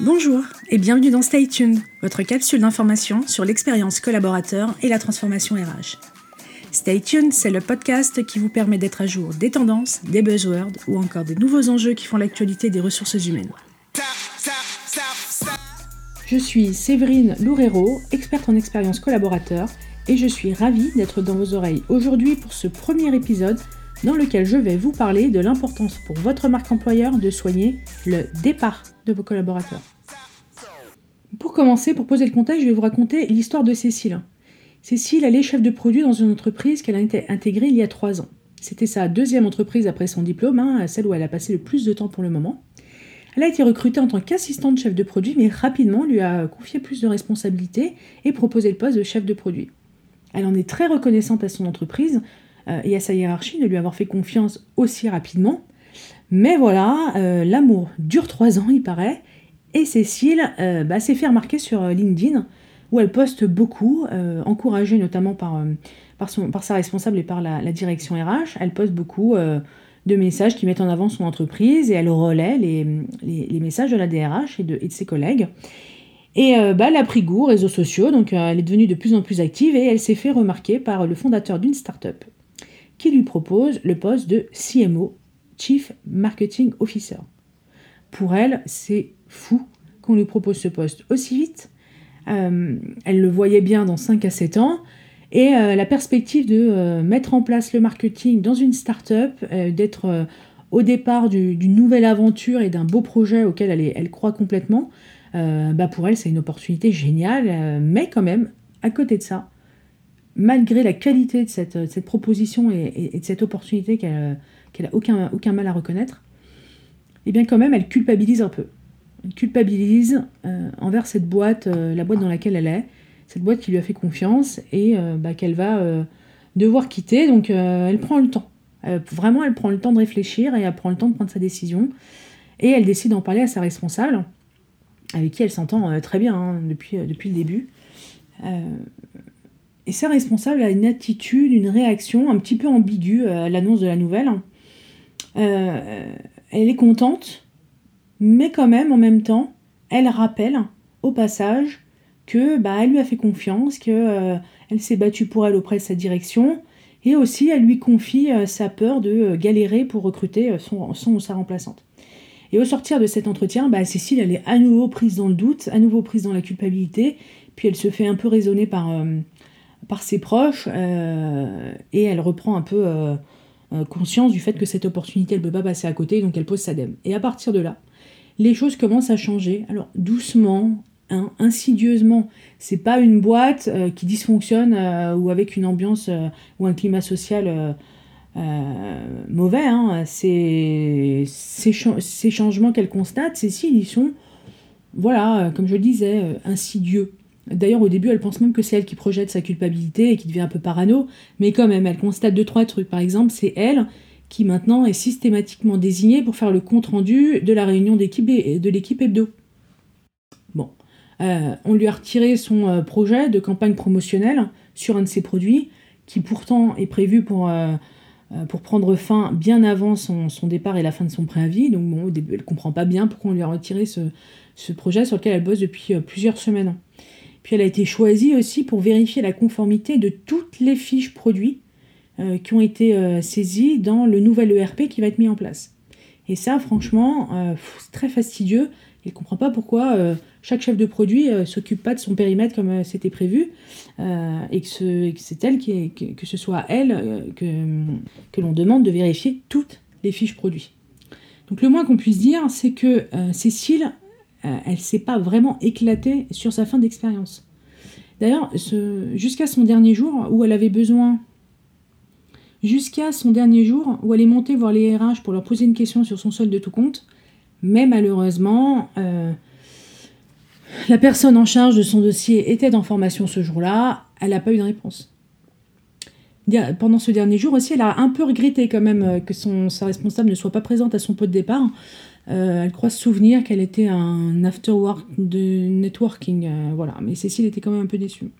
Bonjour et bienvenue dans Stay Tuned, votre capsule d'information sur l'expérience collaborateur et la transformation RH. Stay Tuned, c'est le podcast qui vous permet d'être à jour des tendances, des buzzwords ou encore des nouveaux enjeux qui font l'actualité des ressources humaines. Je suis Séverine Loureiro, experte en expérience collaborateur, et je suis ravie d'être dans vos oreilles aujourd'hui pour ce premier épisode dans lequel je vais vous parler de l'importance pour votre marque employeur de soigner le départ de vos collaborateurs. Pour commencer, pour poser le contexte, je vais vous raconter l'histoire de Cécile. Cécile, elle est chef de produit dans une entreprise qu'elle a intégrée il y a trois ans. C'était sa deuxième entreprise après son diplôme, hein, celle où elle a passé le plus de temps pour le moment. Elle a été recrutée en tant qu'assistante chef de produit, mais rapidement lui a confié plus de responsabilités et proposé le poste de chef de produit. Elle en est très reconnaissante à son entreprise euh, et à sa hiérarchie de lui avoir fait confiance aussi rapidement. Mais voilà, euh, l'amour dure trois ans, il paraît, Cécile euh, bah, s'est fait remarquer sur LinkedIn, où elle poste beaucoup, encouragée notamment par, son, sa responsable et par la, direction RH. Elle poste beaucoup de messages qui mettent en avant son entreprise et elle relaie les, messages de la DRH et de, et de ses collègues. Et bah, elle a pris goût aux réseaux sociaux, donc elle est devenue de plus en plus active et elle s'est fait remarquer par le fondateur d'une start-up qui lui propose le poste de CMO, Chief Marketing Officer. Pour elle, c'est fou qu'on lui propose ce poste aussi vite. Euh, elle le voyait bien dans 5 à 7 ans. Et euh, la perspective de euh, mettre en place le marketing dans une start-up, d'être au départ d'une nouvelle aventure et d'un beau projet auquel elle, croit complètement, bah pour elle, c'est une opportunité géniale. mais quand même, à côté de ça, malgré la qualité de cette, proposition et, de cette opportunité qu'elle n'a aucun, aucun mal à reconnaître, eh bien quand même, elle culpabilise un peu. Culpabilise euh, envers cette boîte, euh, la boîte dans laquelle elle est, cette boîte qui lui a fait confiance et euh, bah, qu'elle va devoir quitter. Donc elle prend le temps. vraiment, elle prend le temps de réfléchir et elle prend le temps de prendre sa décision. Et elle décide d'en parler à sa responsable, avec qui elle s'entend très bien hein, depuis, depuis le début. Et sa responsable a une attitude, une réaction un petit peu ambiguë à l'annonce de la nouvelle. Elle est contente, mais quand même, en même temps, elle rappelle au passage que bah, elle lui a fait confiance, qu'elle euh, elle s'est battue pour elle auprès de sa direction, et aussi elle lui confie euh, sa peur de galérer pour recruter son, ou sa remplaçante. Et au sortir de cet entretien, bah, Cécile, elle est à nouveau prise dans le doute, à nouveau prise dans la culpabilité, puis elle se fait un peu raisonner par, par ses proches euh, et elle reprend un peu euh, euh, conscience du fait que cette opportunité elle peut pas passer à côté donc elle pose sa dème. Et à partir de là, les choses commencent à changer. Alors doucement, hein, insidieusement. C'est pas une boîte qui dysfonctionne ou avec une ambiance ou un climat social mauvais. Hein. Ces, ces, changements qu'elle constate, Cécile, ils sont, voilà, comme je le disais, insidieux. D'ailleurs, au début, elle pense même que c'est elle qui projette sa culpabilité et qui devient un peu parano, mais quand même, elle constate deux, trois trucs. Par exemple, c'est elle qui maintenant est systématiquement désignée pour faire le compte-rendu de la réunion de l'équipe hebdo. Bon, euh, on lui a retiré son euh, projet de campagne promotionnelle sur un de ses produits, qui pourtant est prévu pour, euh, prendre fin bien avant son, départ et la fin de son préavis. Donc bon, au début, elle comprend pas bien pourquoi on lui a retiré ce, ce projet sur lequel elle bosse depuis plusieurs semaines. Puis elle a été choisie aussi pour vérifier la conformité de toutes les fiches produits qui ont été euh, saisies dans le nouvel ERP qui va être mis en place. Et ça, franchement, euh, c'est très fastidieux. Elle ne comprend pas pourquoi chaque chef de produit ne s'occupe pas de son périmètre comme c'était prévu et que, c'est elle qui que, ce soit elle que, que l'on demande de vérifier toutes les fiches produits. Donc le moins qu'on puisse dire, c'est que Cécile euh, elle s'est pas vraiment éclatée sur sa fin d'expérience. D'ailleurs, jusqu'à son dernier jour où elle avait besoin, jusqu'à son dernier jour où elle est montée voir les RH pour leur poser une question sur son solde de tout compte, mais malheureusement, euh, la personne en charge de son dossier était en formation ce jour-là, elle n'a pas eu de réponse. Pendant ce dernier jour aussi, elle a un peu regretté quand même euh, que son, sa responsable ne soit pas présente à son pot de départ, euh, elle croit se souvenir qu'elle était un after-work de networking, voilà. Mais Cécile était quand même un peu déçue.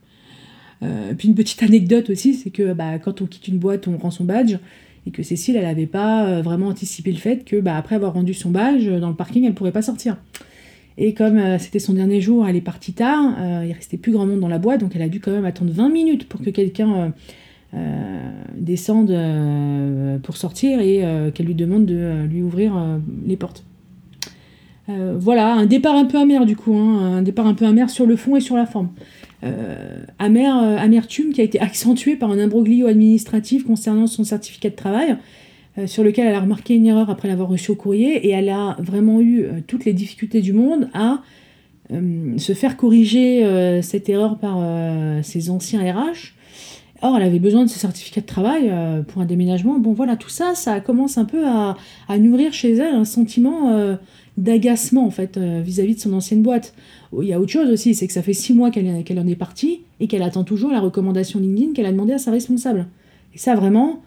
Euh, puis une petite anecdote aussi, c'est que bah, quand on quitte une boîte, on rend son badge, et que Cécile, elle n'avait pas vraiment anticipé le fait que, bah, après avoir rendu son badge, dans le parking, elle ne pourrait pas sortir. Et comme c'était son dernier jour, elle est partie tard, il restait plus grand monde dans la boîte, donc elle a dû quand même attendre 20 minutes pour que quelqu'un descende pour sortir et qu'elle lui demande de lui ouvrir les portes. voilà, un départ un peu amer du coup, hein, un départ un peu amer sur le fond et sur la forme. Euh, amer, euh, amertume qui a été accentuée par un imbroglio administratif concernant son certificat de travail, euh, sur lequel elle a remarqué une erreur après l'avoir reçu au courrier, et elle a vraiment eu toutes les difficultés du monde à se faire corriger cette erreur par ses anciens RH. Or, elle avait besoin de ce certificat de travail pour un déménagement. Bon, voilà, tout ça, ça commence un peu à, à nourrir chez elle un sentiment d'agacement en fait euh, vis-à-vis de son ancienne boîte. Il y a autre chose aussi, c'est que ça fait six mois qu'elle en est partie et qu'elle attend toujours la recommandation LinkedIn qu'elle a demandé à sa responsable. Et ça vraiment,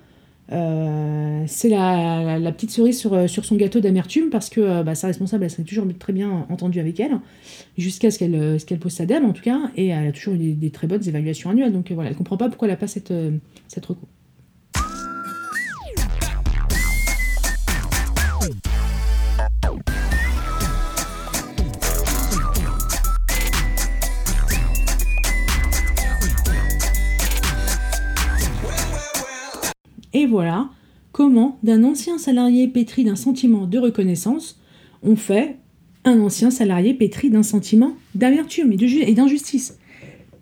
euh, c'est la, petite cerise sur, euh, sur son gâteau d'amertume parce que bah, sa responsable, elle serait toujours très bien entendue avec elle, jusqu'à ce qu'elle qu'elle pose sa dame en tout cas, et elle a toujours eu des, très bonnes évaluations annuelles. Donc voilà, elle comprend pas pourquoi elle n'a pas cette, cette recours. Voilà comment, d'un ancien salarié pétri d'un sentiment de reconnaissance, on fait un ancien salarié pétri d'un sentiment d'amertume et d'injustice.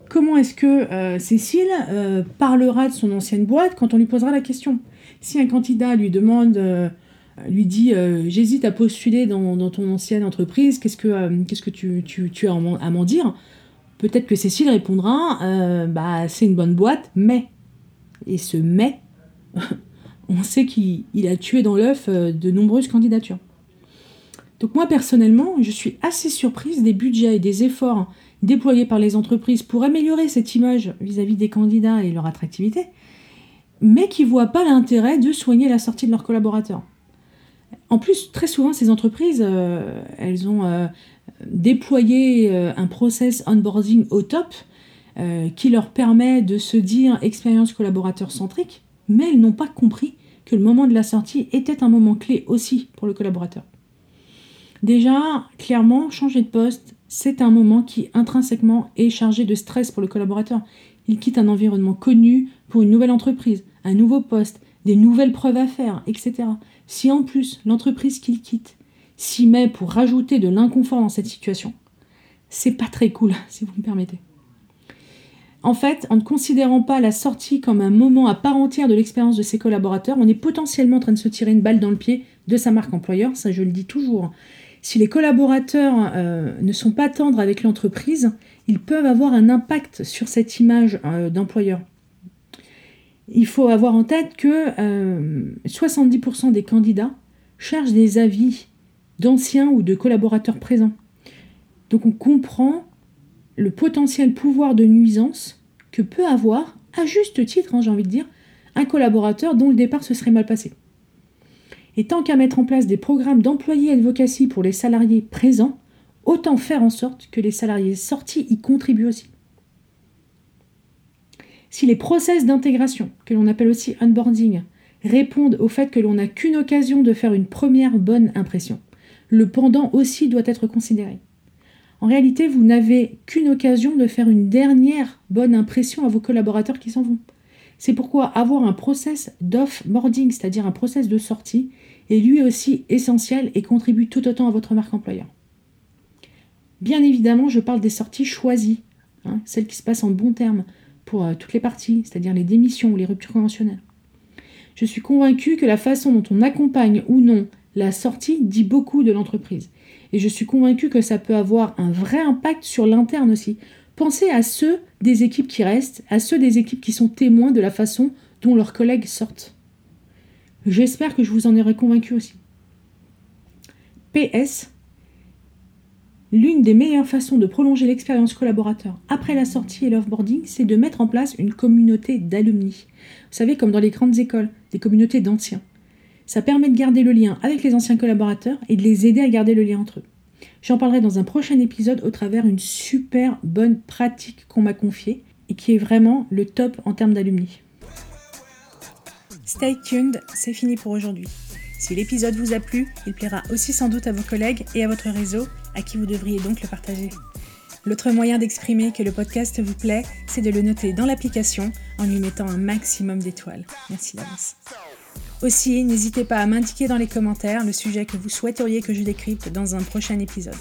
Comment est-ce que euh, Cécile euh, parlera de son ancienne boîte quand on lui posera la question? Si un candidat lui demande, euh, lui dit J'hésite à postuler dans, ton ancienne entreprise, qu'est-ce que, qu'est-ce que tu, tu as à m'en dire? Peut-être que Cécile répondra Bah, c'est une bonne boîte, mais. Et ce mais, on sait qu'il a tué dans l'œuf euh, de nombreuses candidatures. Donc moi personnellement, je suis assez surprise des budgets et des efforts déployés par les entreprises pour améliorer cette image vis-à-vis des candidats et leur attractivité, mais qui ne voient pas l'intérêt de soigner la sortie de leurs collaborateurs. En plus, très souvent, ces entreprises, euh, elles ont euh, déployé un process onboarding au top qui leur permet de se dire expérience collaborateur centrique, mais elles n'ont pas compris que le moment de la sortie était un moment clé aussi pour le collaborateur. Déjà, clairement, changer de poste, c'est un moment qui intrinsèquement est chargé de stress pour le collaborateur. Il quitte un environnement connu pour une nouvelle entreprise, un nouveau poste, des nouvelles preuves à faire, etc. Si en plus l'entreprise qu'il quitte s'y met pour rajouter de l'inconfort dans cette situation, c'est pas très cool, si vous me permettez. En fait, en ne considérant pas la sortie comme un moment à part entière de l'expérience de ses collaborateurs, on est potentiellement en train de se tirer une balle dans le pied de sa marque employeur, ça je le dis toujours. Si les collaborateurs euh, ne sont pas tendres avec l'entreprise, ils peuvent avoir un impact sur cette image euh, d'employeur. Il faut avoir en tête que 70% euh, des candidats cherchent des avis d'anciens ou de collaborateurs présents. Donc on comprend le potentiel pouvoir de nuisance que peut avoir, à juste titre, hein, j'ai envie de dire, un collaborateur dont le départ se serait mal passé. Et tant qu'à mettre en place des programmes d'employés advocacy pour les salariés présents, autant faire en sorte que les salariés sortis y contribuent aussi. Si les process d'intégration, que l'on appelle aussi onboarding, répondent au fait que l'on n'a qu'une occasion de faire une première bonne impression, le pendant aussi doit être considéré. En réalité, vous n'avez qu'une occasion de faire une dernière bonne impression à vos collaborateurs qui s'en vont. C'est pourquoi avoir un process d'off-boarding, c'est-à-dire un process de sortie, est lui aussi essentiel et contribue tout autant à votre marque employeur. Bien évidemment, je parle des sorties choisies, hein, celles qui se passent en bon terme pour euh, toutes les parties, c'est-à-dire les démissions ou les ruptures conventionnelles. Je suis convaincue que la façon dont on accompagne ou non la sortie dit beaucoup de l'entreprise. Et je suis convaincue que ça peut avoir un vrai impact sur l'interne aussi. Pensez à ceux des équipes qui restent, à ceux des équipes qui sont témoins de la façon dont leurs collègues sortent. J'espère que je vous en aurai convaincu aussi. PS, l'une des meilleures façons de prolonger l'expérience collaborateur après la sortie et l'offboarding, c'est de mettre en place une communauté d'alumni. Vous savez, comme dans les grandes écoles, des communautés d'anciens. Ça permet de garder le lien avec les anciens collaborateurs et de les aider à garder le lien entre eux. J'en parlerai dans un prochain épisode au travers d'une super bonne pratique qu'on m'a confiée et qui est vraiment le top en termes d'alumni. Stay tuned, c'est fini pour aujourd'hui. Si l'épisode vous a plu, il plaira aussi sans doute à vos collègues et à votre réseau, à qui vous devriez donc le partager. L'autre moyen d'exprimer que le podcast vous plaît, c'est de le noter dans l'application en lui mettant un maximum d'étoiles. Merci d'avance. Aussi, n'hésitez pas à m'indiquer dans les commentaires le sujet que vous souhaiteriez que je décrypte dans un prochain épisode.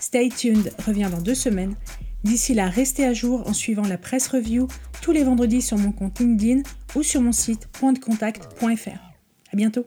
Stay tuned revient dans deux semaines. D'ici là, restez à jour en suivant la presse review tous les vendredis sur mon compte LinkedIn ou sur mon site pointdecontact.fr. À bientôt!